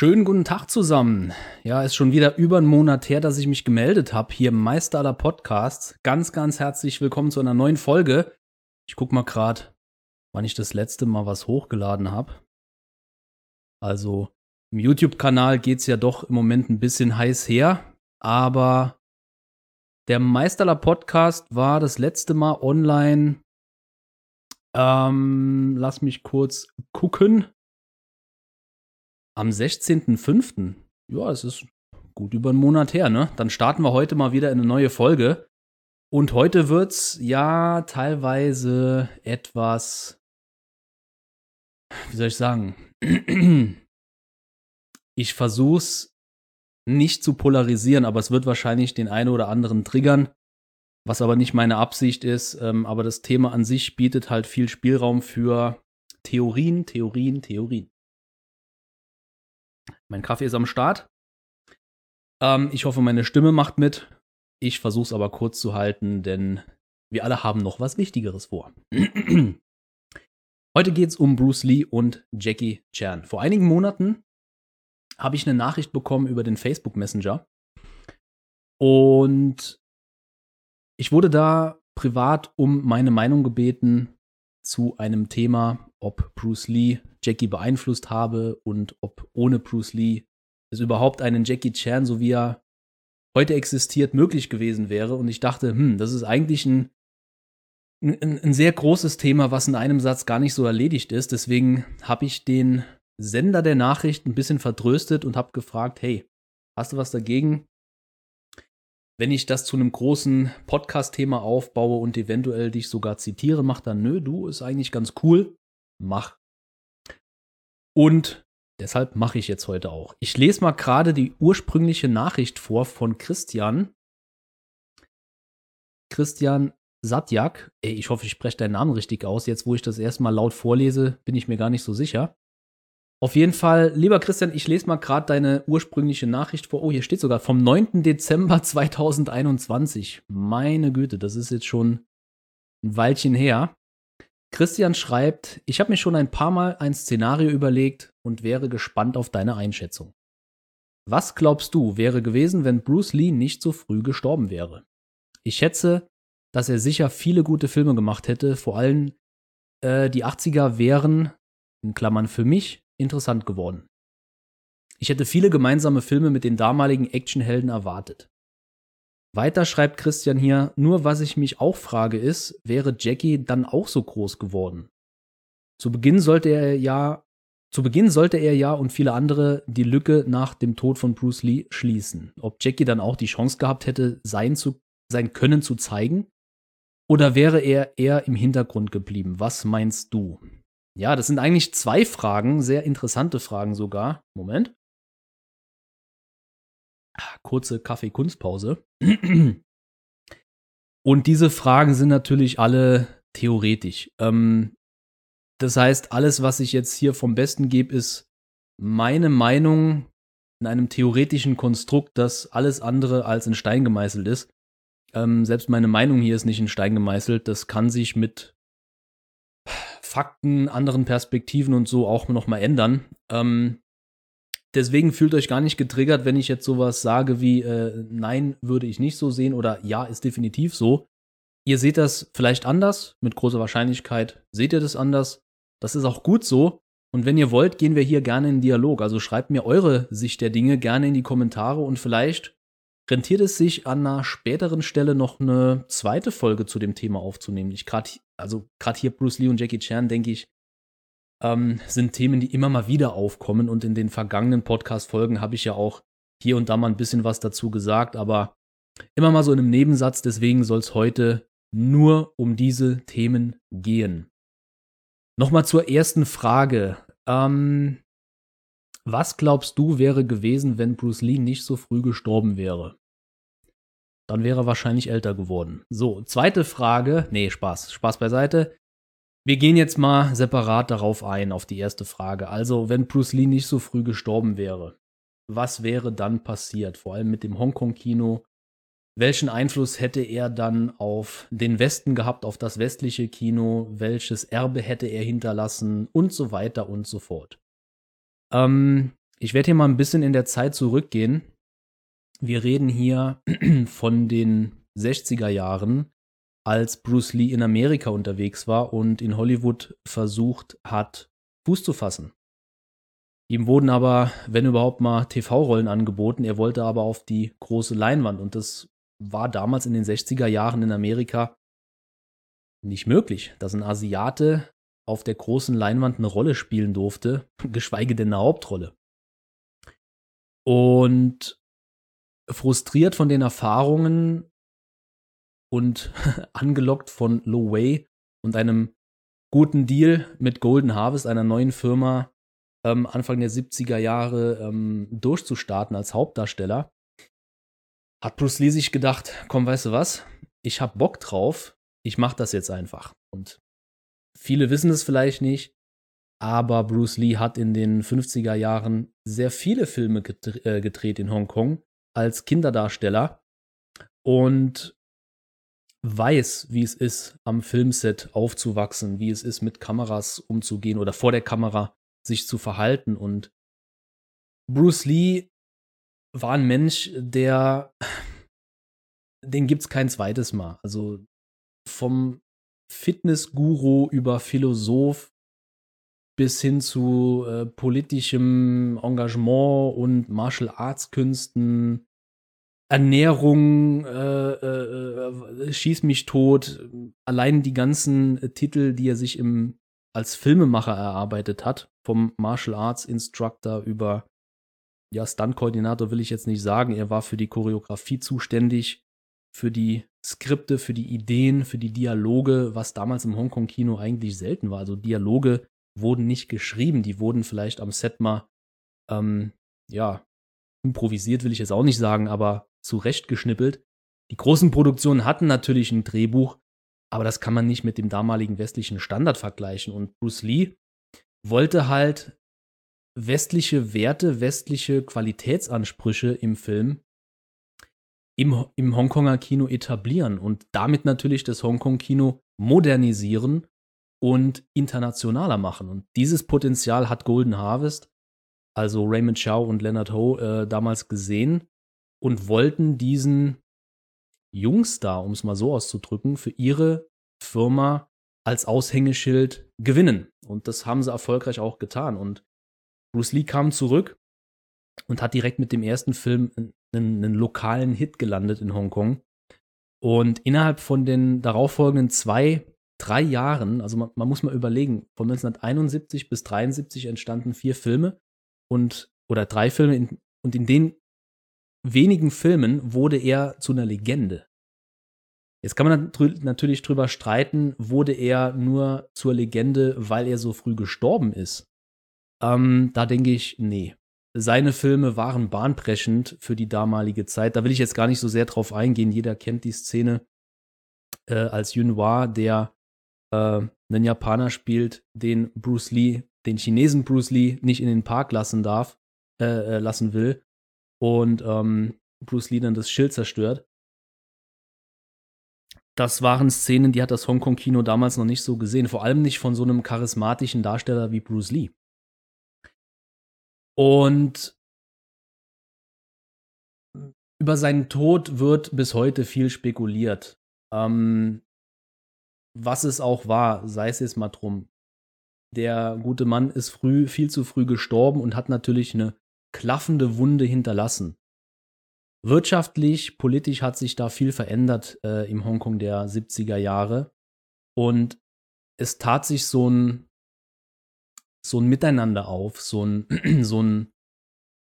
Schönen guten Tag zusammen. Ja, ist schon wieder über einen Monat her, dass ich mich gemeldet habe hier im Meister aller Podcasts. Ganz, ganz herzlich willkommen zu einer neuen Folge. Ich guck mal gerade, wann ich das letzte Mal was hochgeladen habe. Also im YouTube-Kanal geht's ja doch im Moment ein bisschen heiß her, aber der Meisterler Podcast war das letzte Mal online. Ähm, lass mich kurz gucken am 16.05. Ja, es ist gut über einen Monat her, ne? Dann starten wir heute mal wieder in eine neue Folge. Und heute wird's ja teilweise etwas, wie soll ich sagen? Ich versuch's nicht zu polarisieren, aber es wird wahrscheinlich den einen oder anderen triggern, was aber nicht meine Absicht ist. Ähm, aber das Thema an sich bietet halt viel Spielraum für Theorien, Theorien, Theorien. Mein Kaffee ist am Start. Ähm, ich hoffe, meine Stimme macht mit. Ich versuche es aber kurz zu halten, denn wir alle haben noch was Wichtigeres vor. Heute geht es um Bruce Lee und Jackie Chan. Vor einigen Monaten habe ich eine Nachricht bekommen über den Facebook Messenger. Und ich wurde da privat um meine Meinung gebeten zu einem Thema, ob Bruce Lee Jackie beeinflusst habe und ob ohne Bruce Lee es überhaupt einen Jackie Chan, so wie er heute existiert, möglich gewesen wäre. Und ich dachte, hm, das ist eigentlich ein, ein, ein sehr großes Thema, was in einem Satz gar nicht so erledigt ist. Deswegen habe ich den Sender der Nachricht ein bisschen vertröstet und habe gefragt, hey, hast du was dagegen, wenn ich das zu einem großen Podcast-Thema aufbaue und eventuell dich sogar zitiere, mach dann, nö, du, ist eigentlich ganz cool, mach. Und deshalb mache ich jetzt heute auch. Ich lese mal gerade die ursprüngliche Nachricht vor von Christian. Christian Satjak. Ey, ich hoffe, ich spreche deinen Namen richtig aus. Jetzt, wo ich das erstmal laut vorlese, bin ich mir gar nicht so sicher. Auf jeden Fall, lieber Christian, ich lese mal gerade deine ursprüngliche Nachricht vor. Oh, hier steht sogar vom 9. Dezember 2021. Meine Güte, das ist jetzt schon ein Weilchen her. Christian schreibt, ich habe mir schon ein paar Mal ein Szenario überlegt und wäre gespannt auf deine Einschätzung. Was glaubst du, wäre gewesen, wenn Bruce Lee nicht so früh gestorben wäre? Ich schätze, dass er sicher viele gute Filme gemacht hätte, vor allem äh, die 80er wären, in Klammern für mich, interessant geworden. Ich hätte viele gemeinsame Filme mit den damaligen Actionhelden erwartet. Weiter schreibt Christian hier, nur was ich mich auch frage ist, wäre Jackie dann auch so groß geworden? Zu Beginn sollte er ja, zu Beginn sollte er ja und viele andere die Lücke nach dem Tod von Bruce Lee schließen. Ob Jackie dann auch die Chance gehabt hätte, sein, zu, sein Können zu zeigen? Oder wäre er eher im Hintergrund geblieben? Was meinst du? Ja, das sind eigentlich zwei Fragen, sehr interessante Fragen sogar. Moment kurze Kaffee-Kunstpause. Und diese Fragen sind natürlich alle theoretisch. Ähm, das heißt, alles, was ich jetzt hier vom Besten gebe, ist meine Meinung in einem theoretischen Konstrukt, das alles andere als in Stein gemeißelt ist. Ähm, selbst meine Meinung hier ist nicht in Stein gemeißelt. Das kann sich mit Fakten, anderen Perspektiven und so auch noch mal ändern. Ähm, Deswegen fühlt euch gar nicht getriggert, wenn ich jetzt sowas sage wie äh, nein, würde ich nicht so sehen oder ja, ist definitiv so. Ihr seht das vielleicht anders, mit großer Wahrscheinlichkeit seht ihr das anders. Das ist auch gut so. Und wenn ihr wollt, gehen wir hier gerne in Dialog. Also schreibt mir eure Sicht der Dinge gerne in die Kommentare und vielleicht rentiert es sich an einer späteren Stelle noch eine zweite Folge zu dem Thema aufzunehmen. Ich gerade, also gerade hier Bruce Lee und Jackie Chan, denke ich, ähm, sind Themen, die immer mal wieder aufkommen. Und in den vergangenen Podcast-Folgen habe ich ja auch hier und da mal ein bisschen was dazu gesagt, aber immer mal so in einem Nebensatz. Deswegen soll es heute nur um diese Themen gehen. Nochmal zur ersten Frage. Ähm, was glaubst du wäre gewesen, wenn Bruce Lee nicht so früh gestorben wäre? Dann wäre er wahrscheinlich älter geworden. So, zweite Frage. Nee, Spaß. Spaß beiseite. Wir gehen jetzt mal separat darauf ein, auf die erste Frage. Also, wenn Bruce Lee nicht so früh gestorben wäre, was wäre dann passiert? Vor allem mit dem Hongkong-Kino. Welchen Einfluss hätte er dann auf den Westen gehabt, auf das westliche Kino? Welches Erbe hätte er hinterlassen? Und so weiter und so fort. Ähm, ich werde hier mal ein bisschen in der Zeit zurückgehen. Wir reden hier von den 60er Jahren, als Bruce Lee in Amerika unterwegs war und in Hollywood versucht hat, Fuß zu fassen. Ihm wurden aber, wenn überhaupt mal TV-Rollen angeboten, er wollte aber auf die große Leinwand und das war damals in den 60er Jahren in Amerika nicht möglich, dass ein Asiate auf der großen Leinwand eine Rolle spielen durfte, geschweige denn eine Hauptrolle. Und frustriert von den Erfahrungen und angelockt von Lo Wei und einem guten Deal mit Golden Harvest, einer neuen Firma, ähm, Anfang der 70er Jahre ähm, durchzustarten als Hauptdarsteller, hat Bruce Lee sich gedacht, komm, weißt du was, ich hab Bock drauf, ich mach das jetzt einfach. Und viele wissen es vielleicht nicht, aber Bruce Lee hat in den 50er Jahren sehr viele Filme äh, gedreht in Hongkong als Kinderdarsteller. Und weiß, wie es ist, am Filmset aufzuwachsen, wie es ist, mit Kameras umzugehen oder vor der Kamera sich zu verhalten. Und Bruce Lee war ein Mensch, der, den gibt's kein zweites Mal. Also vom Fitnessguru über Philosoph bis hin zu äh, politischem Engagement und Martial Arts Künsten, Ernährung, äh, äh, äh, Schieß mich tot, allein die ganzen Titel, die er sich im, als Filmemacher erarbeitet hat, vom Martial Arts Instructor über, ja, Stunt-Koordinator will ich jetzt nicht sagen, er war für die Choreografie zuständig, für die Skripte, für die Ideen, für die Dialoge, was damals im Hongkong-Kino eigentlich selten war. Also Dialoge wurden nicht geschrieben, die wurden vielleicht am Set mal, ähm, ja, improvisiert will ich jetzt auch nicht sagen, aber zurechtgeschnippelt. Die großen Produktionen hatten natürlich ein Drehbuch, aber das kann man nicht mit dem damaligen westlichen Standard vergleichen. Und Bruce Lee wollte halt westliche Werte, westliche Qualitätsansprüche im Film im, im Hongkonger Kino etablieren und damit natürlich das Hongkong-Kino modernisieren und internationaler machen. Und dieses Potenzial hat Golden Harvest, also Raymond Chow und Leonard Ho, äh, damals gesehen und wollten diesen Jungstar, um es mal so auszudrücken, für ihre Firma als Aushängeschild gewinnen. Und das haben sie erfolgreich auch getan. Und Bruce Lee kam zurück und hat direkt mit dem ersten Film einen, einen lokalen Hit gelandet in Hongkong. Und innerhalb von den darauffolgenden zwei, drei Jahren, also man, man muss mal überlegen, von 1971 bis 1973 entstanden vier Filme und oder drei Filme in, und in den wenigen Filmen wurde er zu einer Legende. Jetzt kann man natürlich drüber streiten, wurde er nur zur Legende, weil er so früh gestorben ist. Ähm, da denke ich, nee. Seine Filme waren bahnbrechend für die damalige Zeit. Da will ich jetzt gar nicht so sehr drauf eingehen. Jeder kennt die Szene äh, als Yunhua, der äh, einen Japaner spielt, den Bruce Lee, den Chinesen Bruce Lee nicht in den Park lassen darf, äh, äh lassen will und ähm, Bruce Lee dann das Schild zerstört. Das waren Szenen, die hat das Hongkong-Kino damals noch nicht so gesehen, vor allem nicht von so einem charismatischen Darsteller wie Bruce Lee. Und über seinen Tod wird bis heute viel spekuliert. Ähm, was es auch war, sei es jetzt mal drum. Der gute Mann ist früh, viel zu früh gestorben und hat natürlich eine klaffende Wunde hinterlassen. Wirtschaftlich, politisch hat sich da viel verändert äh, im Hongkong der 70er Jahre. Und es tat sich so ein, so ein Miteinander auf, so ein, so ein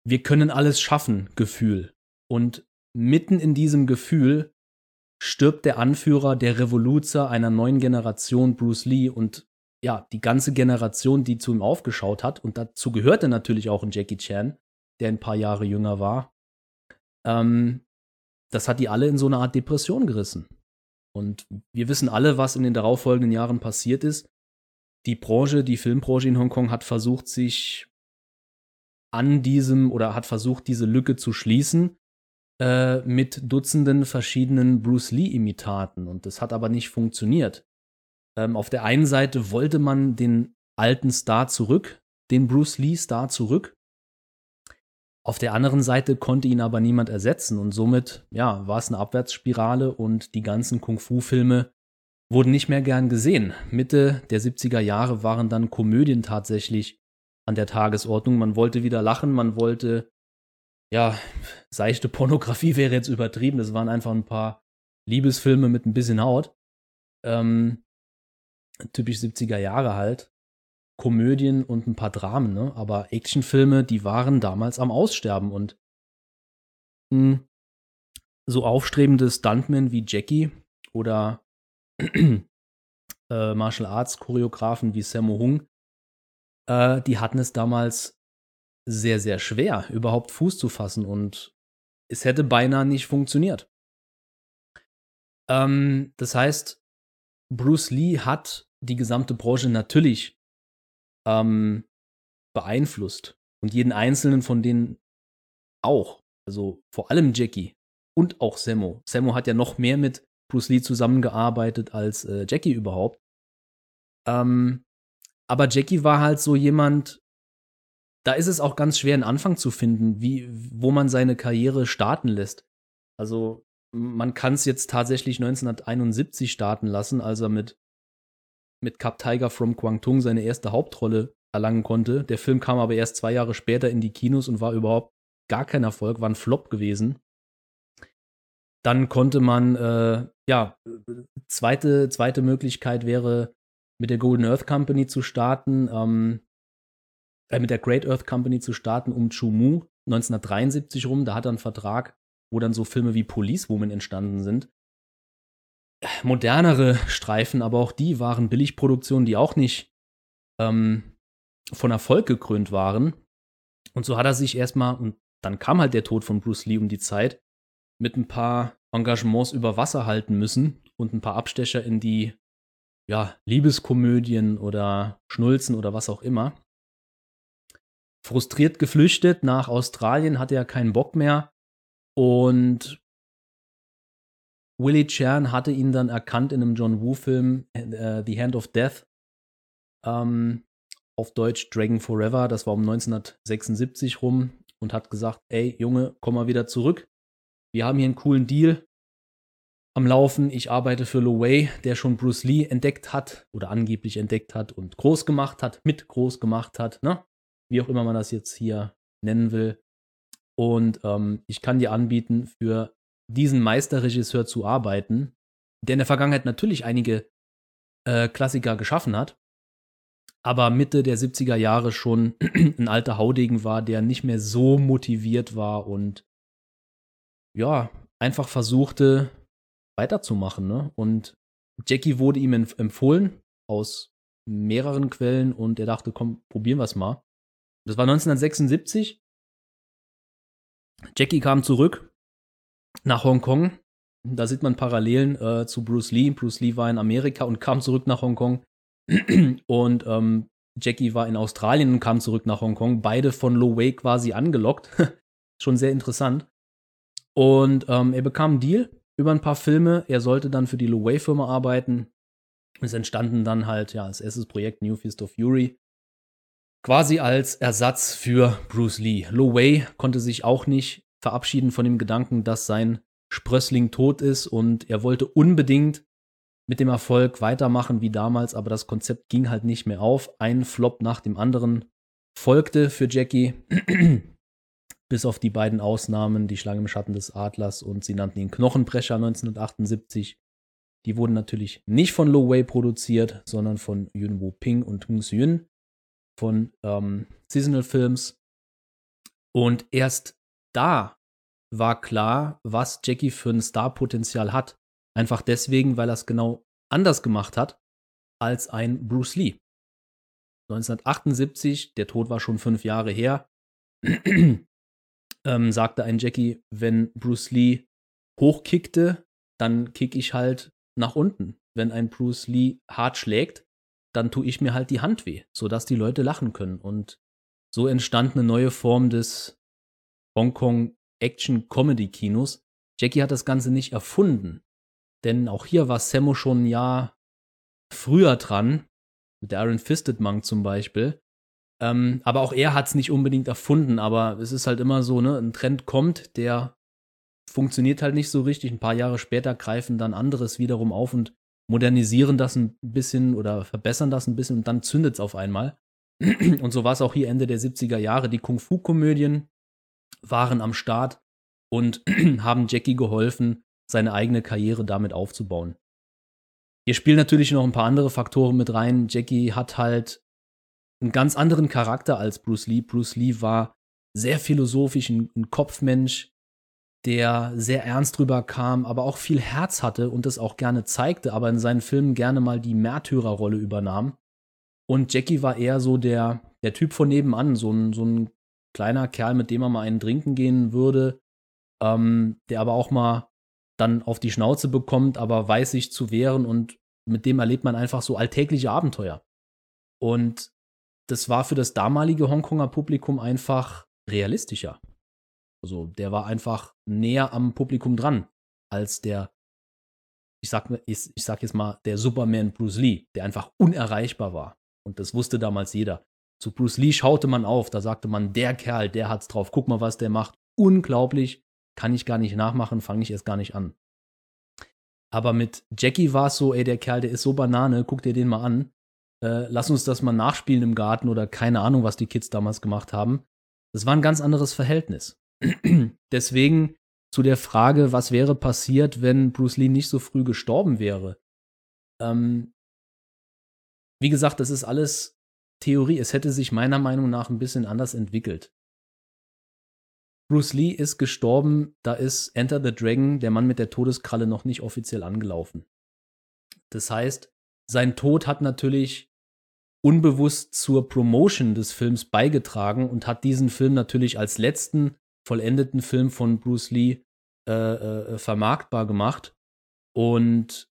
Wir können alles schaffen Gefühl. Und mitten in diesem Gefühl stirbt der Anführer der Revoluzer einer neuen Generation, Bruce Lee, und ja, die ganze Generation, die zu ihm aufgeschaut hat, und dazu gehörte natürlich auch ein Jackie Chan, der ein paar Jahre jünger war, ähm, das hat die alle in so eine Art Depression gerissen. Und wir wissen alle, was in den darauffolgenden Jahren passiert ist. Die Branche, die Filmbranche in Hongkong hat versucht, sich an diesem oder hat versucht, diese Lücke zu schließen äh, mit Dutzenden verschiedenen Bruce Lee-Imitaten. Und das hat aber nicht funktioniert. Ähm, auf der einen Seite wollte man den alten Star zurück, den Bruce Lee-Star zurück. Auf der anderen Seite konnte ihn aber niemand ersetzen und somit, ja, war es eine Abwärtsspirale und die ganzen Kung-Fu-Filme wurden nicht mehr gern gesehen. Mitte der 70er Jahre waren dann Komödien tatsächlich an der Tagesordnung. Man wollte wieder lachen, man wollte, ja, seichte Pornografie wäre jetzt übertrieben. Das waren einfach ein paar Liebesfilme mit ein bisschen Haut. Ähm, typisch 70er Jahre halt. Komödien und ein paar Dramen, ne? Aber Actionfilme, die waren damals am Aussterben und mh, so aufstrebende Stuntmen wie Jackie oder äh, Martial Arts Choreografen wie Sammo Hung, äh, die hatten es damals sehr, sehr schwer, überhaupt Fuß zu fassen und es hätte beinahe nicht funktioniert. Ähm, das heißt, Bruce Lee hat die gesamte Branche natürlich ähm, beeinflusst. Und jeden einzelnen von denen auch. Also vor allem Jackie und auch Sammo. Sammo hat ja noch mehr mit Bruce Lee zusammengearbeitet als äh, Jackie überhaupt. Ähm, aber Jackie war halt so jemand, da ist es auch ganz schwer, einen Anfang zu finden, wie, wo man seine Karriere starten lässt. Also man kann es jetzt tatsächlich 1971 starten lassen, als er mit, mit Cup Tiger from Guangdong seine erste Hauptrolle erlangen konnte. Der Film kam aber erst zwei Jahre später in die Kinos und war überhaupt gar kein Erfolg, war ein Flop gewesen. Dann konnte man, äh, ja, zweite, zweite Möglichkeit wäre, mit der Golden Earth Company zu starten, ähm, äh, mit der Great Earth Company zu starten um Chumu 1973 rum. Da hat er einen Vertrag wo dann so Filme wie Police Woman entstanden sind. Modernere Streifen, aber auch die waren Billigproduktionen, die auch nicht ähm, von Erfolg gekrönt waren. Und so hat er sich erstmal, und dann kam halt der Tod von Bruce Lee um die Zeit, mit ein paar Engagements über Wasser halten müssen und ein paar Abstecher in die ja, Liebeskomödien oder Schnulzen oder was auch immer. Frustriert geflüchtet nach Australien, hatte er keinen Bock mehr, und Willie Chan hatte ihn dann erkannt in einem John Woo-Film, äh, The Hand of Death. Ähm, auf Deutsch Dragon Forever, das war um 1976 rum und hat gesagt, ey Junge, komm mal wieder zurück. Wir haben hier einen coolen Deal am Laufen. Ich arbeite für Lo Wei, der schon Bruce Lee entdeckt hat oder angeblich entdeckt hat und groß gemacht hat, mit groß gemacht hat, ne? Wie auch immer man das jetzt hier nennen will. Und ähm, ich kann dir anbieten, für diesen Meisterregisseur zu arbeiten, der in der Vergangenheit natürlich einige äh, Klassiker geschaffen hat, aber Mitte der 70er Jahre schon ein alter Haudegen war, der nicht mehr so motiviert war und ja, einfach versuchte weiterzumachen. Ne? Und Jackie wurde ihm empfohlen aus mehreren Quellen und er dachte, komm, probieren wir es mal. Das war 1976 Jackie kam zurück nach Hongkong. Da sieht man Parallelen äh, zu Bruce Lee. Bruce Lee war in Amerika und kam zurück nach Hongkong. und ähm, Jackie war in Australien und kam zurück nach Hongkong. Beide von Lo Wei quasi angelockt. Schon sehr interessant. Und ähm, er bekam einen Deal über ein paar Filme. Er sollte dann für die Lo Wei-Firma arbeiten. Es entstanden dann halt, ja, als erstes Projekt New Fist of Fury quasi als Ersatz für Bruce Lee. Lo Wei konnte sich auch nicht verabschieden von dem Gedanken, dass sein Sprössling tot ist und er wollte unbedingt mit dem Erfolg weitermachen wie damals, aber das Konzept ging halt nicht mehr auf. Ein Flop nach dem anderen folgte für Jackie, bis auf die beiden Ausnahmen, die Schlange im Schatten des Adlers und sie nannten ihn Knochenbrecher 1978. Die wurden natürlich nicht von Lo Wei produziert, sondern von Yun Woo Ping und Hung Yun von ähm, Seasonal Films. Und erst da war klar, was Jackie für ein Starpotenzial hat. Einfach deswegen, weil er es genau anders gemacht hat als ein Bruce Lee. 1978, der Tod war schon fünf Jahre her, ähm, sagte ein Jackie, wenn Bruce Lee hochkickte, dann kick ich halt nach unten. Wenn ein Bruce Lee hart schlägt, dann tue ich mir halt die Hand weh, sodass die Leute lachen können. Und so entstand eine neue Form des Hongkong Action Comedy Kinos. Jackie hat das Ganze nicht erfunden, denn auch hier war Sammo schon ein Jahr früher dran, mit der Iron Fisted Monk zum Beispiel. Ähm, aber auch er hat es nicht unbedingt erfunden, aber es ist halt immer so, ne, ein Trend kommt, der funktioniert halt nicht so richtig. Ein paar Jahre später greifen dann anderes wiederum auf und modernisieren das ein bisschen oder verbessern das ein bisschen und dann zündet es auf einmal. Und so war es auch hier Ende der 70er Jahre. Die Kung-Fu-Komödien waren am Start und haben Jackie geholfen, seine eigene Karriere damit aufzubauen. Hier spielen natürlich noch ein paar andere Faktoren mit rein. Jackie hat halt einen ganz anderen Charakter als Bruce Lee. Bruce Lee war sehr philosophisch, ein, ein Kopfmensch, der sehr ernst drüber kam, aber auch viel Herz hatte und das auch gerne zeigte, aber in seinen Filmen gerne mal die Märtyrerrolle übernahm. Und Jackie war eher so der, der Typ von nebenan, so ein, so ein kleiner Kerl, mit dem man mal einen trinken gehen würde, ähm, der aber auch mal dann auf die Schnauze bekommt, aber weiß sich zu wehren und mit dem erlebt man einfach so alltägliche Abenteuer. Und das war für das damalige Hongkonger Publikum einfach realistischer. Also der war einfach näher am Publikum dran als der, ich sag, ich, ich sag jetzt mal, der Superman Bruce Lee, der einfach unerreichbar war. Und das wusste damals jeder. Zu Bruce Lee schaute man auf, da sagte man, der Kerl, der hat's drauf, guck mal, was der macht. Unglaublich, kann ich gar nicht nachmachen, fange ich erst gar nicht an. Aber mit Jackie war es so, ey, der Kerl, der ist so Banane, guck dir den mal an. Äh, lass uns das mal nachspielen im Garten oder keine Ahnung, was die Kids damals gemacht haben. Das war ein ganz anderes Verhältnis. Deswegen zu der Frage, was wäre passiert, wenn Bruce Lee nicht so früh gestorben wäre. Ähm, wie gesagt, das ist alles Theorie. Es hätte sich meiner Meinung nach ein bisschen anders entwickelt. Bruce Lee ist gestorben, da ist Enter the Dragon, der Mann mit der Todeskralle, noch nicht offiziell angelaufen. Das heißt, sein Tod hat natürlich unbewusst zur Promotion des Films beigetragen und hat diesen Film natürlich als letzten vollendeten Film von Bruce Lee äh, äh, vermarktbar gemacht und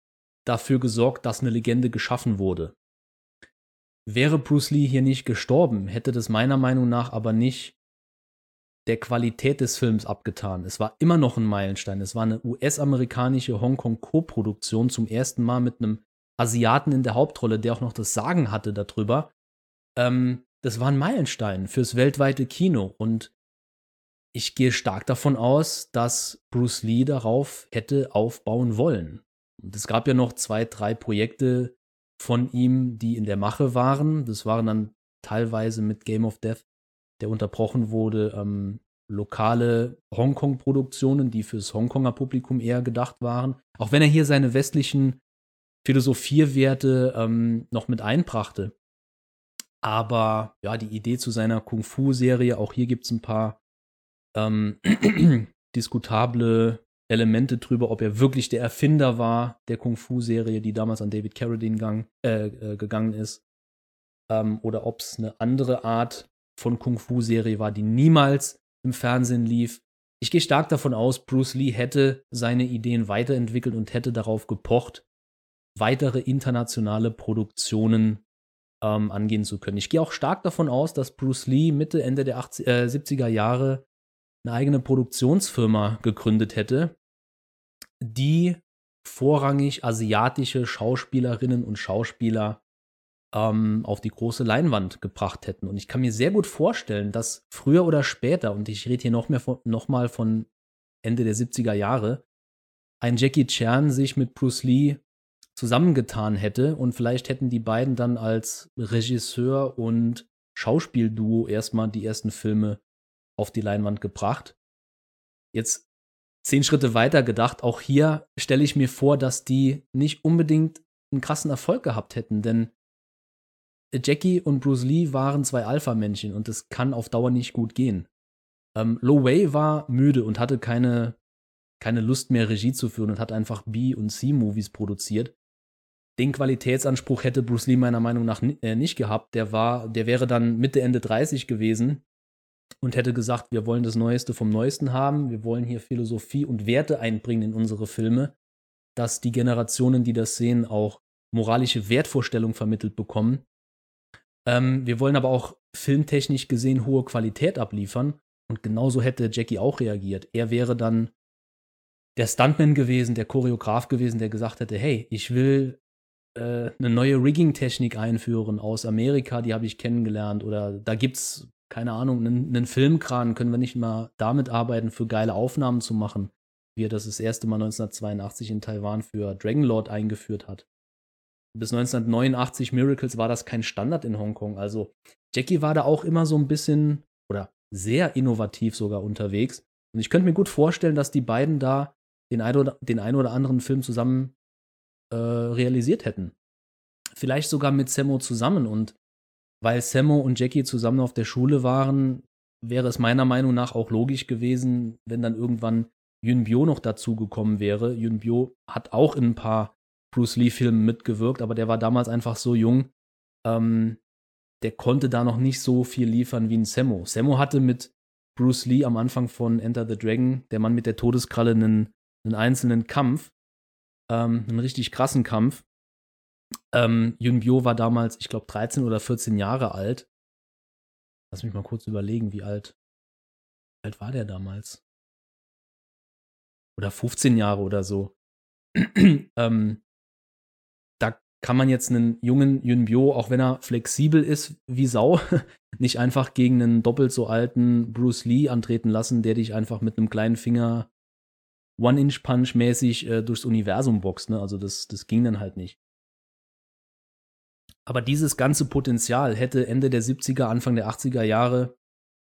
dafür gesorgt, dass eine Legende geschaffen wurde. Wäre Bruce Lee hier nicht gestorben, hätte das meiner Meinung nach aber nicht der Qualität des Films abgetan. Es war immer noch ein Meilenstein. Es war eine US-amerikanische Hongkong-Co-Produktion zum ersten Mal mit einem Asiaten in der Hauptrolle, der auch noch das Sagen hatte darüber. Ähm, das war ein Meilenstein fürs weltweite Kino und ich gehe stark davon aus, dass Bruce Lee darauf hätte aufbauen wollen. Und es gab ja noch zwei, drei Projekte von ihm, die in der Mache waren. Das waren dann teilweise mit Game of Death der unterbrochen wurde, ähm, lokale Hongkong-Produktionen, die fürs Hongkonger Publikum eher gedacht waren. Auch wenn er hier seine westlichen Philosophiewerte ähm, noch mit einbrachte. Aber ja, die Idee zu seiner Kung-Fu-Serie, auch hier gibt es ein paar ähm, diskutable Elemente drüber, ob er wirklich der Erfinder war der Kung-Fu-Serie, die damals an David Carradine gang, äh, äh, gegangen ist. Ähm, oder ob es eine andere Art von Kung-Fu-Serie war, die niemals im Fernsehen lief. Ich gehe stark davon aus, Bruce Lee hätte seine Ideen weiterentwickelt und hätte darauf gepocht, weitere internationale Produktionen ähm, angehen zu können. Ich gehe auch stark davon aus, dass Bruce Lee Mitte, Ende der 80, äh, 70er Jahre eine eigene Produktionsfirma gegründet hätte, die vorrangig asiatische Schauspielerinnen und Schauspieler ähm, auf die große Leinwand gebracht hätten. Und ich kann mir sehr gut vorstellen, dass früher oder später, und ich rede hier noch, mehr von, noch mal von Ende der 70er Jahre, ein Jackie Chan sich mit Bruce Lee zusammengetan hätte und vielleicht hätten die beiden dann als Regisseur und Schauspielduo erstmal die ersten Filme auf die Leinwand gebracht. Jetzt zehn Schritte weiter gedacht, auch hier stelle ich mir vor, dass die nicht unbedingt einen krassen Erfolg gehabt hätten, denn Jackie und Bruce Lee waren zwei Alpha-Männchen und das kann auf Dauer nicht gut gehen. Ähm, Lo Wei war müde und hatte keine, keine Lust mehr, Regie zu führen und hat einfach B- und C-Movies produziert. Den Qualitätsanspruch hätte Bruce Lee meiner Meinung nach äh, nicht gehabt. Der war, der wäre dann Mitte, Ende 30 gewesen und hätte gesagt, wir wollen das Neueste vom Neuesten haben, wir wollen hier Philosophie und Werte einbringen in unsere Filme, dass die Generationen, die das sehen, auch moralische Wertvorstellungen vermittelt bekommen ähm, wir wollen aber auch filmtechnisch gesehen hohe Qualität abliefern. Und genauso hätte Jackie auch reagiert. Er wäre dann der Stuntman gewesen, der Choreograf gewesen, der gesagt hätte, hey, ich will äh, eine neue Rigging-Technik einführen aus Amerika, die habe ich kennengelernt. Oder da gibt es, keine Ahnung, einen, einen Filmkran, können wir nicht mal damit arbeiten, für geile Aufnahmen zu machen, wie er das das erste Mal 1982 in Taiwan für Dragonlord eingeführt hat. Bis 1989 Miracles war das kein Standard in Hongkong. Also Jackie war da auch immer so ein bisschen oder sehr innovativ sogar unterwegs. Und ich könnte mir gut vorstellen, dass die beiden da den ein oder, den ein oder anderen Film zusammen äh, realisiert hätten. Vielleicht sogar mit Sammo zusammen. Und weil Sammo und Jackie zusammen auf der Schule waren, wäre es meiner Meinung nach auch logisch gewesen, wenn dann irgendwann Yun Bio noch dazugekommen wäre. Yun Bio hat auch in ein paar Bruce Lee-Filmen mitgewirkt, aber der war damals einfach so jung. Ähm, der konnte da noch nicht so viel liefern wie ein Sammo. Sammo hatte mit Bruce Lee am Anfang von Enter the Dragon, der Mann mit der Todeskralle, einen, einen einzelnen Kampf, ähm, einen richtig krassen Kampf. Ähm, Yun Bio war damals, ich glaube, 13 oder 14 Jahre alt. Lass mich mal kurz überlegen, wie alt, wie alt war der damals? Oder 15 Jahre oder so. ähm, da kann man jetzt einen jungen Yun Bio, auch wenn er flexibel ist wie Sau, nicht einfach gegen einen doppelt so alten Bruce Lee antreten lassen, der dich einfach mit einem kleinen Finger One-Inch-Punch mäßig äh, durchs Universum boxt. Ne? Also das, das ging dann halt nicht. Aber dieses ganze Potenzial hätte Ende der 70er, Anfang der 80er Jahre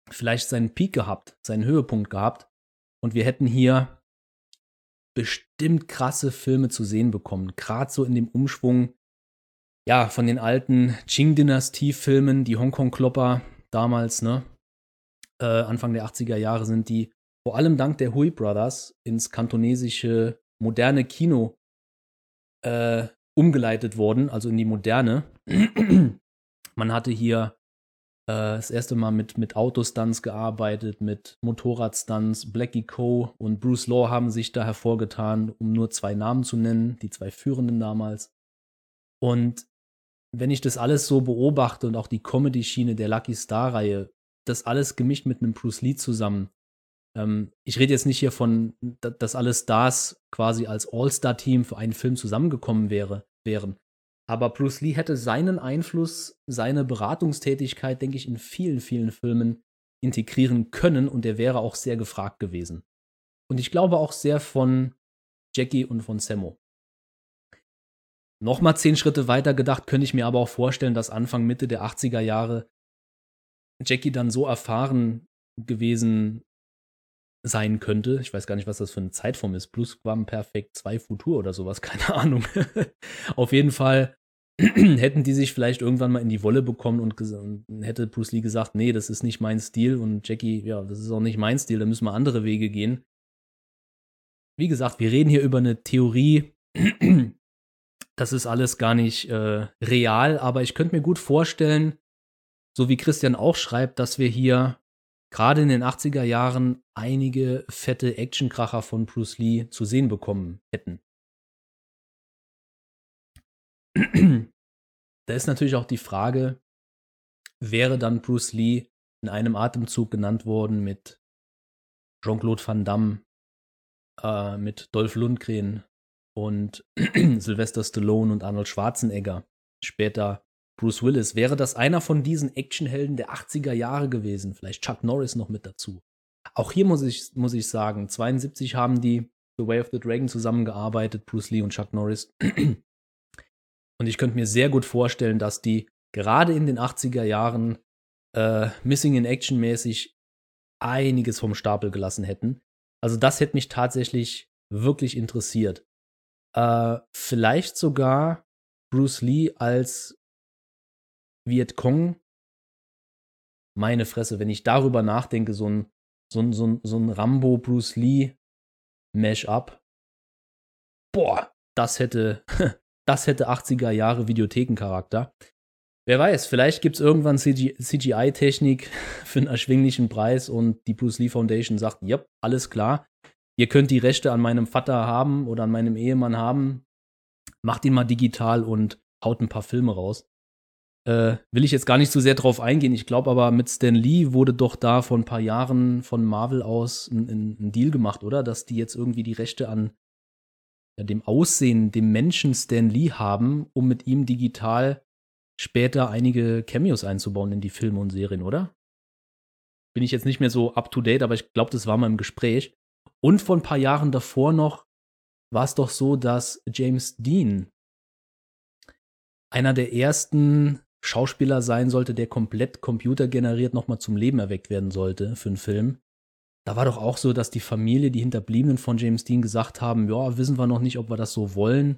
vielleicht seinen Peak gehabt, seinen Höhepunkt gehabt. Und wir hätten hier bestimmt krasse Filme zu sehen bekommen. Gerade so in dem Umschwung, ja, von den alten Qing-Dynastie-Filmen, die Hongkong-Klopper damals, ne? Äh, Anfang der 80er Jahre sind die vor allem dank der Hui Brothers ins kantonesische moderne Kino äh, umgeleitet worden, also in die moderne. Man hatte hier äh, das erste Mal mit, mit Autostunts gearbeitet, mit Motorradstunts. Blackie Coe und Bruce Law haben sich da hervorgetan, um nur zwei Namen zu nennen, die zwei führenden damals. Und wenn ich das alles so beobachte und auch die Comedy-Schiene der Lucky Star-Reihe, das alles gemischt mit einem Bruce Lee zusammen, ähm, ich rede jetzt nicht hier von, dass alle Stars quasi als All-Star-Team für einen Film zusammengekommen wäre, wären. Aber Bruce Lee hätte seinen Einfluss, seine Beratungstätigkeit, denke ich, in vielen, vielen Filmen integrieren können und der wäre auch sehr gefragt gewesen. Und ich glaube auch sehr von Jackie und von Sammo. Nochmal zehn Schritte weiter gedacht, könnte ich mir aber auch vorstellen, dass Anfang, Mitte der 80er Jahre Jackie dann so erfahren gewesen sein könnte. Ich weiß gar nicht, was das für eine Zeitform ist. Plusquamperfekt 2 Futur oder sowas, keine Ahnung. Auf jeden Fall hätten die sich vielleicht irgendwann mal in die Wolle bekommen und, und, hätte Bruce Lee gesagt, nee, das ist nicht mein Stil und Jackie, ja, das ist auch nicht mein Stil, da müssen wir andere Wege gehen. Wie gesagt, wir reden hier über eine Theorie. das ist alles gar nicht äh, real, aber ich könnte mir gut vorstellen, so wie Christian auch schreibt, dass wir hier gerade in den 80er Jahren einige fette Actionkracher von Bruce Lee zu sehen bekommen hätten. Da ist natürlich auch die Frage, wäre dann Bruce Lee in einem Atemzug genannt worden mit Jean-Claude Van Damme, äh, mit Dolph Lundgren und Sylvester Stallone und Arnold Schwarzenegger, später Bruce Willis. Wäre das einer von diesen Actionhelden der 80er Jahre gewesen? Vielleicht Chuck Norris noch mit dazu. Auch hier muss ich, muss ich sagen, 72 haben die The Way of the Dragon zusammengearbeitet, Bruce Lee und Chuck Norris. Und ich könnte mir sehr gut vorstellen, dass die gerade in den 80er Jahren äh, Missing in Action mäßig einiges vom Stapel gelassen hätten. Also das hätte mich tatsächlich wirklich interessiert. Äh, vielleicht sogar Bruce Lee als Vietcong, meine Fresse, wenn ich darüber nachdenke, so ein, so ein, so ein, so ein Rambo-Bruce Lee-Mash-up, boah, das hätte, das hätte 80er Jahre Videothekencharakter. Wer weiß, vielleicht gibt es irgendwann CGI-Technik für einen erschwinglichen Preis und die Bruce Lee Foundation sagt, ja, alles klar, ihr könnt die Rechte an meinem Vater haben oder an meinem Ehemann haben, macht ihn mal digital und haut ein paar Filme raus. Äh, will ich jetzt gar nicht so sehr drauf eingehen. Ich glaube aber, mit Stan Lee wurde doch da vor ein paar Jahren von Marvel aus ein, ein, ein, Deal gemacht, oder? Dass die jetzt irgendwie die Rechte an dem Aussehen, dem Menschen Stan Lee haben, um mit ihm digital später einige Cameos einzubauen in die Filme und Serien, oder? Bin ich jetzt nicht mehr so up to date, aber ich glaube, das war mal im Gespräch. Und vor ein paar Jahren davor noch war es doch so, dass James Dean einer der ersten Schauspieler sein sollte, der komplett computergeneriert nochmal zum Leben erweckt werden sollte für einen Film. Da war doch auch so, dass die Familie, die Hinterbliebenen von James Dean gesagt haben, ja, wissen wir noch nicht, ob wir das so wollen.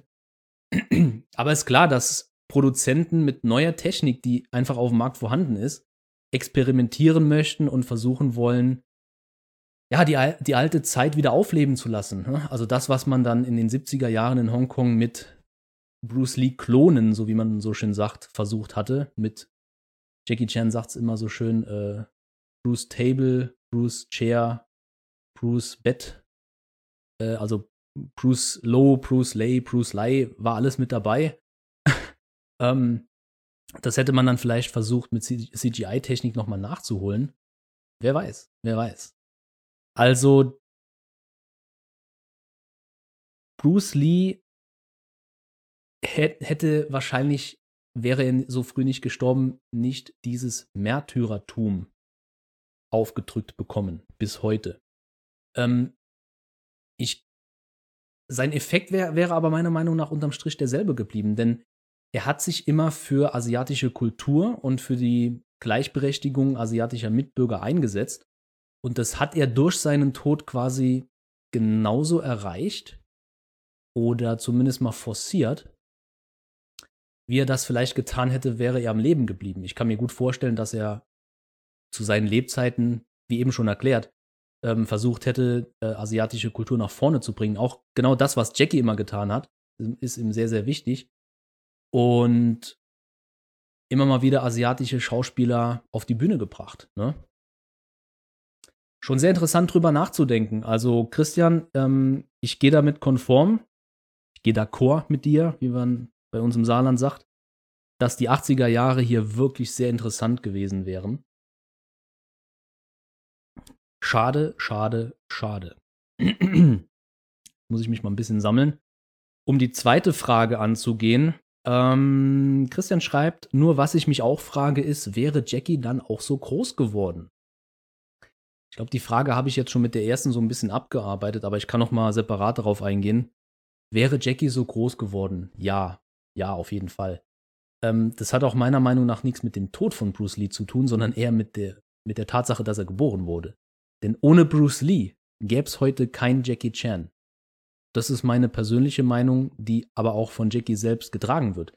Aber ist klar, dass Produzenten mit neuer Technik, die einfach auf dem Markt vorhanden ist, experimentieren möchten und versuchen wollen, ja, die, die alte Zeit wieder aufleben zu lassen. Ne? Also das, was man dann in den 70er Jahren in Hongkong mit Bruce Lee klonen, so wie man so schön sagt, versucht hatte. Mit Jackie Chan sagt es immer so schön, äh, Bruce Table, Bruce Chair, Bruce Bett, äh, also Bruce Low, Bruce Lay, Bruce Lai, war alles mit dabei. ähm, das hätte man dann vielleicht versucht, mit CGI-Technik nochmal nachzuholen. Wer weiß, wer weiß. Also, Bruce Lee hätte wahrscheinlich, wäre er so früh nicht gestorben, nicht dieses Märtyrertum aufgedrückt bekommen, bis heute. Ähm, ich, sein Effekt wär, wäre aber meiner Meinung nach unterm Strich derselbe geblieben, denn er hat sich immer für asiatische Kultur und für die Gleichberechtigung asiatischer Mitbürger eingesetzt. Und das hat er durch seinen Tod quasi genauso erreicht oder zumindest mal forciert, wie er das vielleicht getan hätte, wäre er am Leben geblieben. Ich kann mir gut vorstellen, dass er zu seinen Lebzeiten, wie eben schon erklärt, ähm, versucht hätte, äh, asiatische Kultur nach vorne zu bringen. Auch genau das, was Jackie immer getan hat, ist ihm sehr, sehr wichtig. Und immer mal wieder asiatische Schauspieler auf die Bühne gebracht. Ne? Schon sehr interessant drüber nachzudenken. Also, Christian, ähm, ich gehe damit konform. Ich gehe d'accord mit dir, wie man bei uns im Saarland sagt, dass die 80er Jahre hier wirklich sehr interessant gewesen wären. Schade, schade, schade. Muss ich mich mal ein bisschen sammeln. Um die zweite Frage anzugehen, ähm, Christian schreibt, nur was ich mich auch frage ist, wäre Jackie dann auch so groß geworden? Ich glaube, die Frage habe ich jetzt schon mit der ersten so ein bisschen abgearbeitet, aber ich kann noch mal separat darauf eingehen. Wäre Jackie so groß geworden? Ja, ja, auf jeden Fall. Ähm, das hat auch meiner Meinung nach nichts mit dem Tod von Bruce Lee zu tun, sondern eher mit der, mit der Tatsache, dass er geboren wurde. Denn ohne Bruce Lee gäbe es heute kein Jackie Chan. Das ist meine persönliche Meinung, die aber auch von Jackie selbst getragen wird.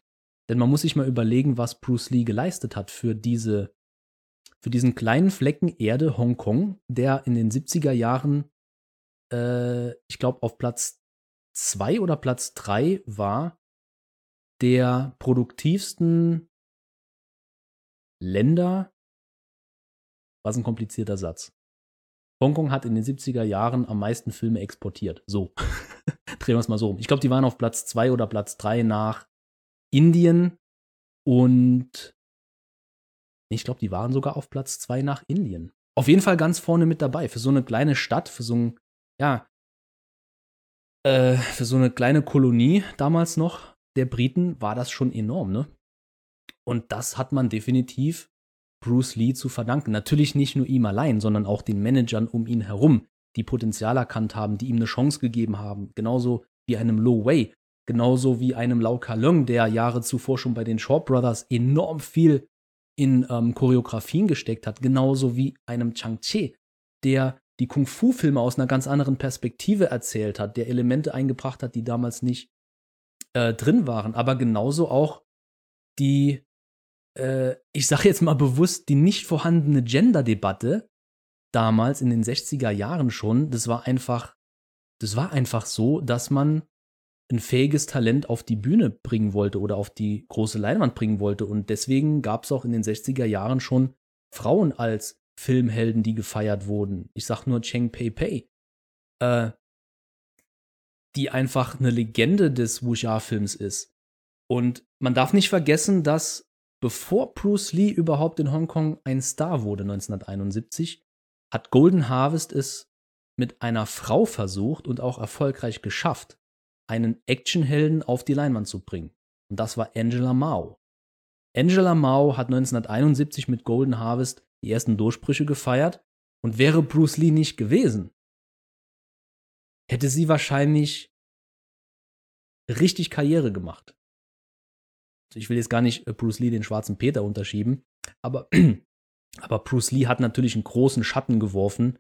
Denn man muss sich mal überlegen, was Bruce Lee geleistet hat für diese, für diesen kleinen Flecken Erde Hongkong, der in den 70er Jahren, äh, ich glaube, auf Platz 2 oder Platz 3 war der produktivsten Länder. Was ein komplizierter Satz. Hongkong hat in den 70er Jahren am meisten Filme exportiert. So. Drehen wir es mal so rum. Ich glaube, die waren auf Platz 2 oder Platz 3 nach Indien und ich glaube, die waren sogar auf Platz 2 nach Indien. Auf jeden Fall ganz vorne mit dabei. Für so eine kleine Stadt, für so ein, ja, äh, für so eine kleine Kolonie damals noch, der Briten war das schon enorm, ne? Und das hat man definitiv Bruce Lee zu verdanken. Natürlich nicht nur ihm allein, sondern auch den Managern um ihn herum, die Potenzial erkannt haben, die ihm eine Chance gegeben haben. Genauso wie einem Lo Wei, genauso wie einem Lau Ka Leung, der Jahre zuvor schon bei den Shaw Brothers enorm viel in ähm, Choreografien gesteckt hat, genauso wie einem Chang Che, der die Kung-Fu-Filme aus einer ganz anderen Perspektive erzählt hat, der Elemente eingebracht hat, die damals nicht äh, drin waren, aber genauso auch die, äh, ich sage jetzt mal bewusst, die nicht vorhandene Gender-Debatte damals in den 60er Jahren schon, das war einfach, das war einfach so, dass man ein fähiges Talent auf die Bühne bringen wollte oder auf die große Leinwand bringen wollte. Und deswegen gab es auch in den 60er Jahren schon Frauen als Filmhelden, die gefeiert wurden. Ich sag nur Cheng Pei Pei. Äh, die einfach eine Legende des Wuxia-Films ist. Und man darf nicht vergessen, dass bevor Bruce Lee überhaupt in Hongkong ein Star wurde, 1971, hat Golden Harvest es mit einer Frau versucht und auch erfolgreich geschafft. einen Actionhelden auf die Leinwand zu bringen. Und das war Angela Mao. Angela Mao hat 1971 mit Golden Harvest die ersten Durchbrüche gefeiert und wäre Bruce Lee nicht gewesen, hätte sie wahrscheinlich richtig Karriere gemacht. Also ich will jetzt gar nicht äh, Bruce Lee den schwarzen Peter unterschieben, aber, aber Bruce Lee hat natürlich einen großen Schatten geworfen,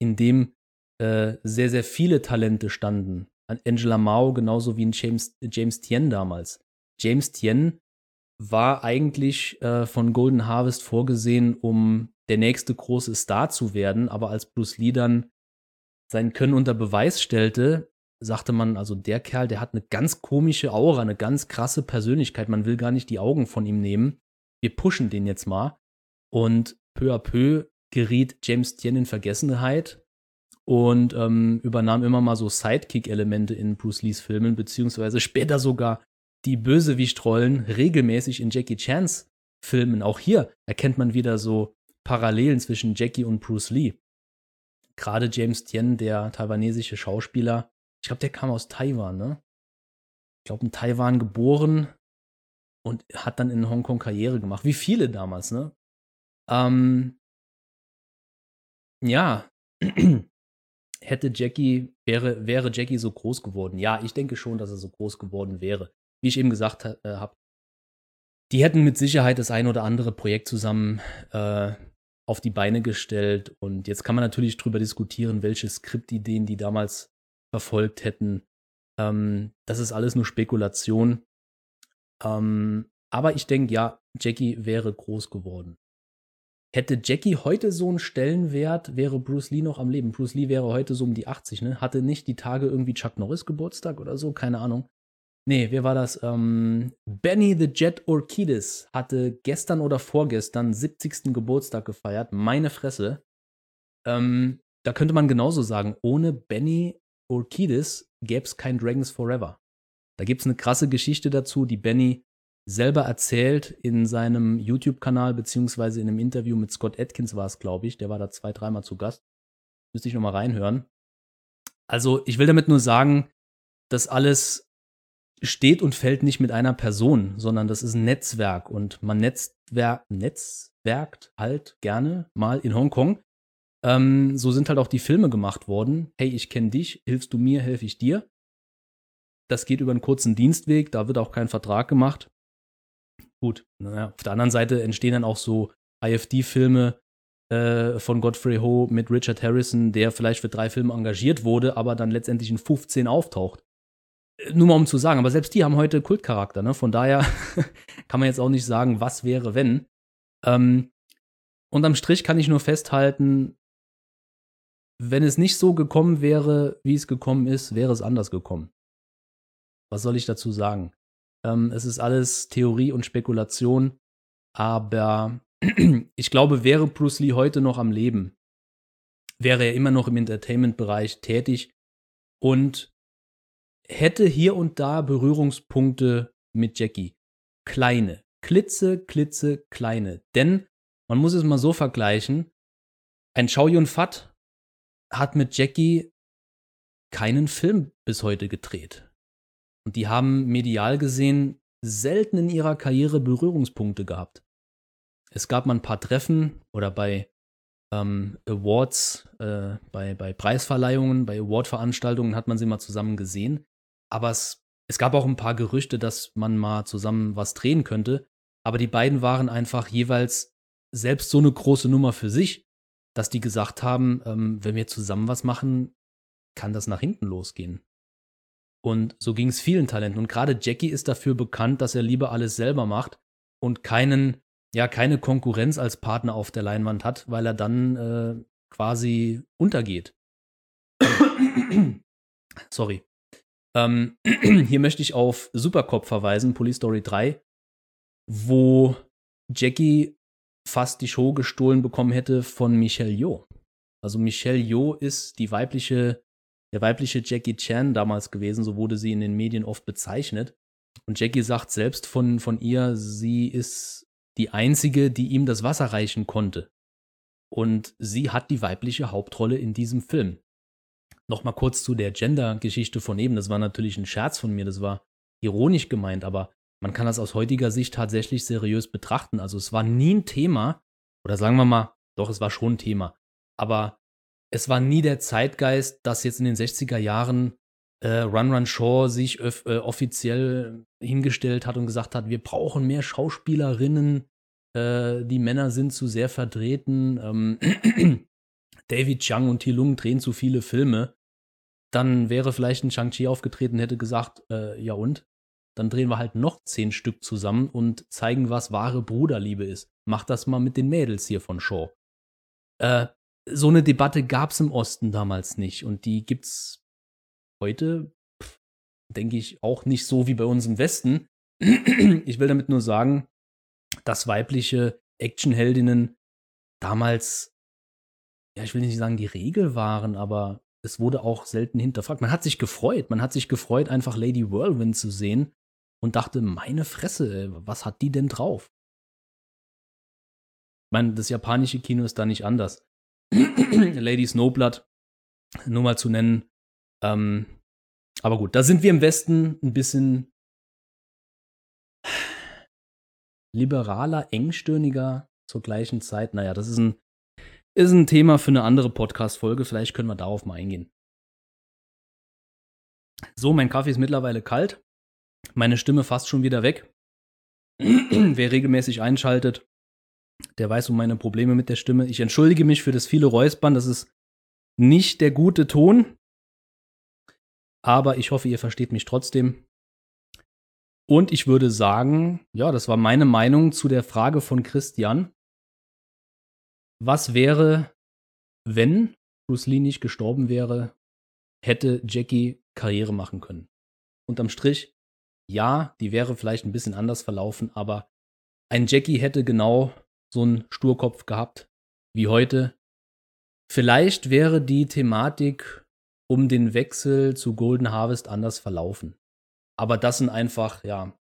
in dem äh, sehr, sehr viele Talente standen. An Angela Mao genauso wie ein James, James Tien damals. James Tien war eigentlich äh, von Golden Harvest vorgesehen, um der nächste große Star zu werden, aber als Bruce Lee dann sein Können unter Beweis stellte, sagte man, also der Kerl, der hat eine ganz komische Aura, eine ganz krasse Persönlichkeit, man will gar nicht die Augen von ihm nehmen. Wir pushen den jetzt mal. Und peu à peu geriet James Tien in Vergessenheit und ähm, übernahm immer mal so Sidekick-Elemente in Bruce Lees Filmen, beziehungsweise später sogar die Bösewichtrollen regelmäßig in Jackie Chans Filmen. Auch hier erkennt man wieder so Parallelen zwischen Jackie und Bruce Lee. Gerade James Tien, der taiwanesische Schauspieler, ich glaube, der kam aus Taiwan, ne? Ich glaube, in Taiwan geboren und hat dann in Hongkong Karriere gemacht. Wie viele damals, ne? Ähm, ja, hätte Jackie, wäre, wäre Jackie so groß geworden? Ja, ich denke schon, dass er so groß geworden wäre. Wie ich eben gesagt äh, habe, die hätten mit Sicherheit das ein oder andere Projekt zusammen äh, auf die Beine gestellt. Und jetzt kann man natürlich drüber diskutieren, welche Skriptideen die damals verfolgt hätten. Ähm, das ist alles nur Spekulation. Ähm, aber ich denke, ja, Jackie wäre groß geworden. Hätte Jackie heute so einen Stellenwert, wäre Bruce Lee noch am Leben. Bruce Lee wäre heute so um die 80, ne? Hatte nicht die Tage irgendwie Chuck Norris Geburtstag oder so, keine Ahnung. Nee, wer war das? Ähm, Benny the Jet Orchidis hatte gestern oder vorgestern 70. Geburtstag gefeiert. Meine Fresse. Ähm, da könnte man genauso sagen, ohne Benny Orchidis gäbe es kein Dragons Forever. Da gibt es eine krasse Geschichte dazu, die Benny selber erzählt in seinem YouTube-Kanal, beziehungsweise in einem Interview mit Scott Atkins war es, glaube ich. Der war da zwei, dreimal zu Gast. Müsste ich nochmal reinhören. Also, ich will damit nur sagen, dass alles steht und fällt nicht mit einer Person, sondern das ist ein Netzwerk und man netzwer netzwerkt halt gerne mal in Hongkong. Ähm, so sind halt auch die Filme gemacht worden. Hey, ich kenne dich, hilfst du mir, helfe ich dir. Das geht über einen kurzen Dienstweg, da wird auch kein Vertrag gemacht. Gut, naja, auf der anderen Seite entstehen dann auch so IFD-Filme äh, von Godfrey Ho mit Richard Harrison, der vielleicht für drei Filme engagiert wurde, aber dann letztendlich in 15 auftaucht. Äh, nur mal um zu sagen, aber selbst die haben heute Kultcharakter, ne? Von daher kann man jetzt auch nicht sagen, was wäre, wenn. Ähm, unterm Strich kann ich nur festhalten, wenn es nicht so gekommen wäre, wie es gekommen ist, wäre es anders gekommen. Was soll ich dazu sagen? Ähm, es ist alles Theorie und Spekulation, aber ich glaube, wäre Bruce Lee heute noch am Leben, wäre er immer noch im Entertainment-Bereich tätig und hätte hier und da Berührungspunkte mit Jackie. Kleine, klitze, klitze, kleine. Denn man muss es mal so vergleichen: ein Chow Yun Fat hat mit Jackie keinen Film bis heute gedreht. Und die haben medial gesehen selten in ihrer Karriere Berührungspunkte gehabt. Es gab mal ein paar Treffen oder bei ähm, Awards, äh, bei, bei Preisverleihungen, bei Awardveranstaltungen hat man sie mal zusammen gesehen. Aber es, es gab auch ein paar Gerüchte, dass man mal zusammen was drehen könnte. Aber die beiden waren einfach jeweils selbst so eine große Nummer für sich, dass die gesagt haben, ähm, wenn wir zusammen was machen, kann das nach hinten losgehen. Und so ging es vielen Talenten. Und gerade Jackie ist dafür bekannt, dass er lieber alles selber macht und keinen, ja, keine Konkurrenz als Partner auf der Leinwand hat, weil er dann äh, quasi untergeht. Sorry. Ähm, hier möchte ich auf Supercop verweisen, Police Story 3, wo Jackie fast die Show gestohlen bekommen hätte von Michelle Yeoh. Also Michelle Yeoh ist die weibliche, der weibliche Jackie Chan damals gewesen, so wurde sie in den Medien oft bezeichnet. Und Jackie sagt selbst von, von ihr, sie ist die einzige, die ihm das Wasser reichen konnte. Und sie hat die weibliche Hauptrolle in diesem Film. Noch mal kurz zu der Gender-Geschichte von eben. Das war natürlich ein Scherz von mir. Das war ironisch gemeint, aber man kann das aus heutiger Sicht tatsächlich seriös betrachten. Also es war nie ein Thema, oder sagen wir mal, doch, es war schon ein Thema. Aber es war nie der Zeitgeist, dass jetzt in den 60er Jahren äh, Run Run Shaw sich äh, offiziell hingestellt hat und gesagt hat, wir brauchen mehr Schauspielerinnen, äh, die Männer sind zu sehr vertreten, ähm, David Chang und Lung drehen zu viele Filme, dann wäre vielleicht ein Shang-Chi aufgetreten, hätte gesagt, äh, ja und? Dann drehen wir halt noch zehn Stück zusammen und zeigen, was wahre Bruderliebe ist. Macht das mal mit den Mädels hier von Shaw. Äh, so eine Debatte gab es im Osten damals nicht und die gibt's heute, denke ich, auch nicht so wie bei uns im Westen. ich will damit nur sagen, dass weibliche Actionheldinnen damals, ja, ich will nicht sagen, die Regel waren, aber es wurde auch selten hinterfragt. Man hat sich gefreut, man hat sich gefreut, einfach Lady Whirlwind zu sehen und dachte, meine Fresse, was hat die denn drauf? Ich meine, das japanische Kino ist da nicht anders. Lady Snowblood, nur mal zu nennen. Ähm, aber gut, da sind wir im Westen ein bisschen liberaler, engstirniger zur gleichen Zeit. Naja, das ist ein, ist ein Thema für eine andere Podcast-Folge. Vielleicht können wir darauf mal eingehen. So, mein Kaffee ist mittlerweile kalt. Meine Stimme fast schon wieder weg. Wer regelmäßig einschaltet, der weiß um meine Probleme mit der Stimme. Ich entschuldige mich für das viele Räuspern. Das ist nicht der gute Ton. Aber ich hoffe, ihr versteht mich trotzdem. Und ich würde sagen, ja, das war meine Meinung zu der Frage von Christian. Was wäre, wenn Bruce Lee nicht gestorben wäre, hätte Jackie Karriere machen können? Unterm Strich, ja, die wäre vielleicht ein bisschen anders verlaufen, aber ein Jackie hätte genau so einen Sturkopf gehabt wie heute. Vielleicht wäre die Thematik um den Wechsel zu Golden Harvest anders verlaufen. Aber das sind einfach, ja,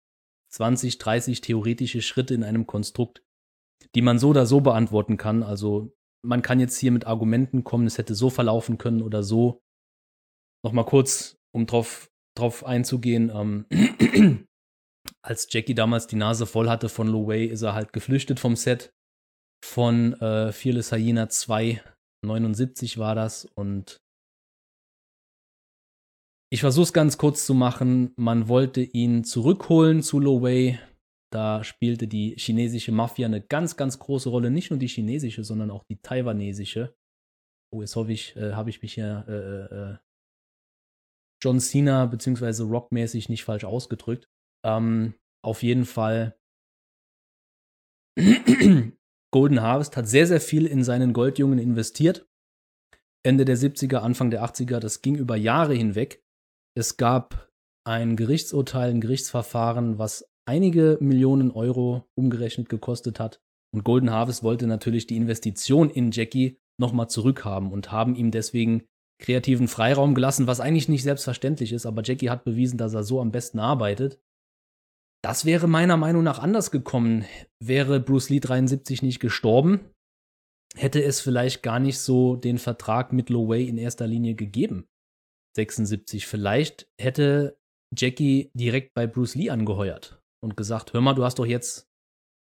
20, 30 theoretische Schritte in einem Konstrukt, die man so oder so beantworten kann. Also man kann jetzt hier mit Argumenten kommen, es hätte so verlaufen können oder so. Nochmal kurz, um drauf, drauf einzugehen. Ähm, als Jackie damals die Nase voll hatte von Lo Wei, ist er halt geflüchtet vom Set von äh, Fearless Hyena 2. 79 war das und ich versuche es ganz kurz zu machen. Man wollte ihn zurückholen zu Lo Wei. Da spielte die chinesische Mafia eine ganz, ganz große Rolle. Nicht nur die chinesische, sondern auch die taiwanesische. Oh, jetzt hoffe ich, äh, habe ich mich hier äh, äh, äh John Cena bzw. Rockmäßig nicht falsch ausgedrückt. Ähm, auf jeden Fall. Golden Harvest hat sehr, sehr viel in seinen Goldjungen investiert. Ende der 70er, Anfang der 80er, das ging über Jahre hinweg. Es gab ein Gerichtsurteil, ein Gerichtsverfahren, was einige Millionen Euro umgerechnet gekostet hat. Und Golden Harvest wollte natürlich die Investition in Jackie nochmal zurückhaben und haben ihm deswegen kreativen Freiraum gelassen, was eigentlich nicht selbstverständlich ist, aber Jackie hat bewiesen, dass er so am besten arbeitet. Das wäre meiner Meinung nach anders gekommen. Wäre Bruce Lee 73 nicht gestorben, hätte es vielleicht gar nicht so den Vertrag mit Lo Wei in erster Linie gegeben. 76. Vielleicht hätte Jackie direkt bei Bruce Lee angeheuert und gesagt, hör mal, du hast doch jetzt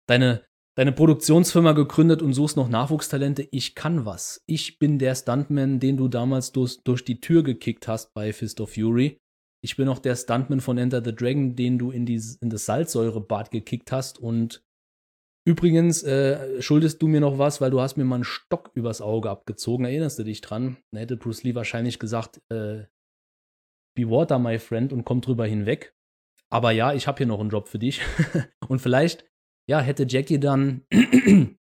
deine, deine Produktionsfirma gegründet und suchst noch Nachwuchstalente. Ich kann was. Ich bin der Stuntman, den du damals durch, durch die Tür gekickt hast bei Fist of Fury. Ich bin auch der Stuntman von Enter the Dragon, den du in, die, in das Salzsäurebad gekickt hast und Übrigens, äh, schuldest du mir noch was, weil du hast mir mal einen Stock übers Auge abgezogen. Erinnerst du dich dran? Dann hätte Bruce Lee wahrscheinlich gesagt, äh, be water, my friend, und kommt drüber hinweg. Aber ja, ich habe hier noch einen Job für dich. und vielleicht, ja, hätte Jackie dann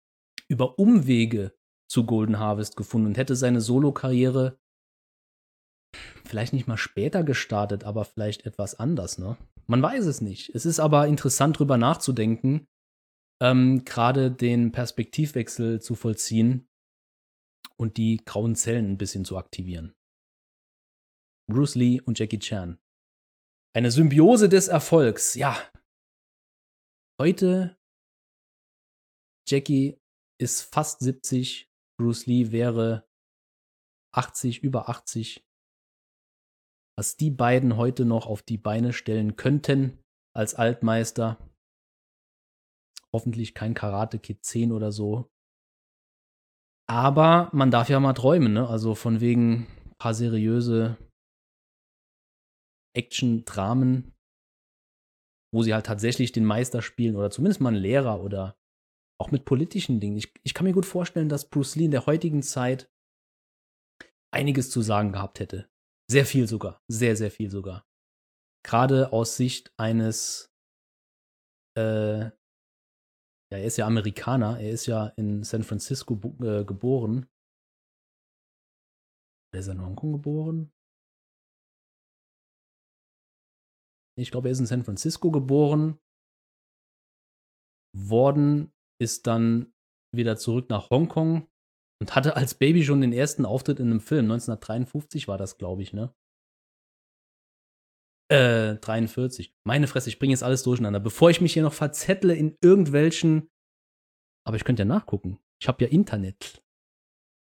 über Umwege zu Golden Harvest gefunden und hätte seine Solo-Karriere vielleicht nicht mal später gestartet, aber vielleicht etwas anders, ne? Man weiß es nicht. Es ist aber interessant, drüber nachzudenken, ähm, gerade den Perspektivwechsel zu vollziehen und die grauen Zellen ein bisschen zu aktivieren. Bruce Lee und Jackie Chan. Eine Symbiose des Erfolgs, ja. Heute, Jackie ist fast 70, Bruce Lee wäre 80, über 80. was die beiden heute noch auf die Beine stellen könnten als Altmeister. Hoffentlich kein Karate Kid 10 oder so. Aber man darf ja mal träumen, ne? Also von wegen ein paar seriöse Action-Dramen, wo sie halt tatsächlich den Meister spielen oder zumindest mal einen Lehrer oder auch mit politischen Dingen. Ich, ich kann mir gut vorstellen, dass Bruce Lee in der heutigen Zeit einiges zu sagen gehabt hätte. Sehr viel sogar. Sehr, sehr viel sogar. Gerade aus Sicht eines, äh, ja, er ist ja Amerikaner, er ist ja in San Francisco äh, geboren. Oder ist er in Hongkong geboren? Ich glaube, er ist in San Francisco geboren, worden, ist dann wieder zurück nach Hongkong und hatte als Baby schon den ersten Auftritt in einem Film. 1953 war das, glaube ich, ne? Äh, 43. Meine Fresse, ich bringe jetzt alles durcheinander. Bevor ich mich hier noch verzettle in irgendwelchen. Aber ich könnte ja nachgucken. Ich habe ja Internet.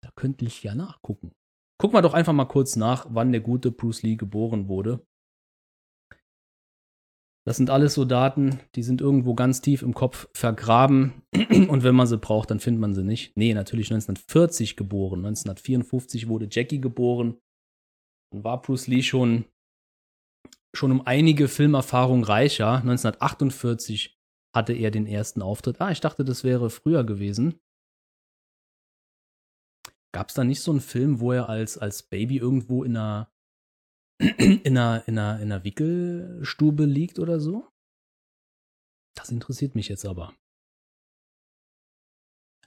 Da könnte ich ja nachgucken. Guck mal doch einfach mal kurz nach, wann der gute Bruce Lee geboren wurde. Das sind alles so Daten, die sind irgendwo ganz tief im Kopf vergraben. Und wenn man sie braucht, dann findet man sie nicht. Nee, natürlich 1940 geboren. 1954 wurde Jackie geboren. Dann war Bruce Lee schon, schon um einige Filmerfahrung reicher. 1948 hatte er den ersten Auftritt. Ah, ich dachte, das wäre früher gewesen. Gab es da nicht so einen Film, wo er als, als Baby irgendwo in einer in einer, in, einer, in einer Wickelstube liegt oder so? Das interessiert mich jetzt aber.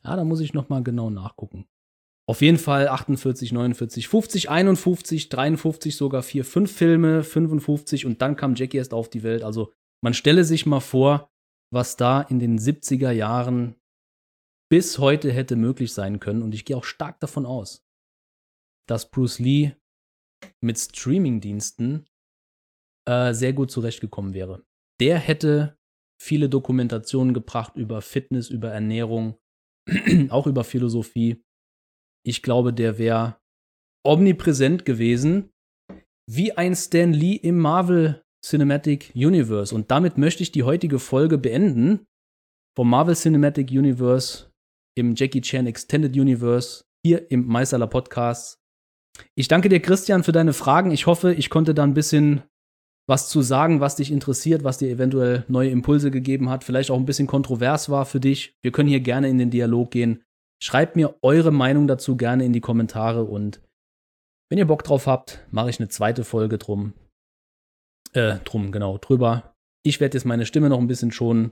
Ja, da muss ich noch mal genau nachgucken. Auf jeden Fall 48, 49, 50, 51, 53 sogar 4, 5 Filme, 55 und dann kam Jackie erst auf die Welt. Also man stelle sich mal vor, was da in den 70er Jahren bis heute hätte möglich sein können. Und ich gehe auch stark davon aus, dass Bruce Lee mit Streamingdiensten äh, sehr gut zurechtgekommen wäre. Der hätte viele Dokumentationen gebracht über Fitness, über Ernährung, auch über Philosophie. Ich glaube, der wäre omnipräsent gewesen, wie ein Stan Lee im Marvel Cinematic Universe. Und damit möchte ich die heutige Folge beenden. Vom Marvel Cinematic Universe im Jackie Chan Extended Universe hier im Meisterler Podcast ich danke dir, Christian, für deine Fragen. Ich hoffe, ich konnte da ein bisschen was zu sagen, was dich interessiert, was dir eventuell neue Impulse gegeben hat, vielleicht auch ein bisschen kontrovers war für dich. Wir können hier gerne in den Dialog gehen. Schreibt mir eure Meinung dazu gerne in die Kommentare und wenn ihr Bock drauf habt, mache ich eine zweite Folge drum. Äh, drum, genau, drüber. Ich werde jetzt meine Stimme noch ein bisschen schonen.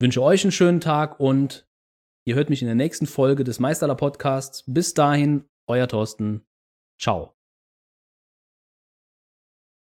Wünsche euch einen schönen Tag und ihr hört mich in der nächsten Folge des Meisterler Podcasts. Bis dahin, euer Thorsten. Ciao.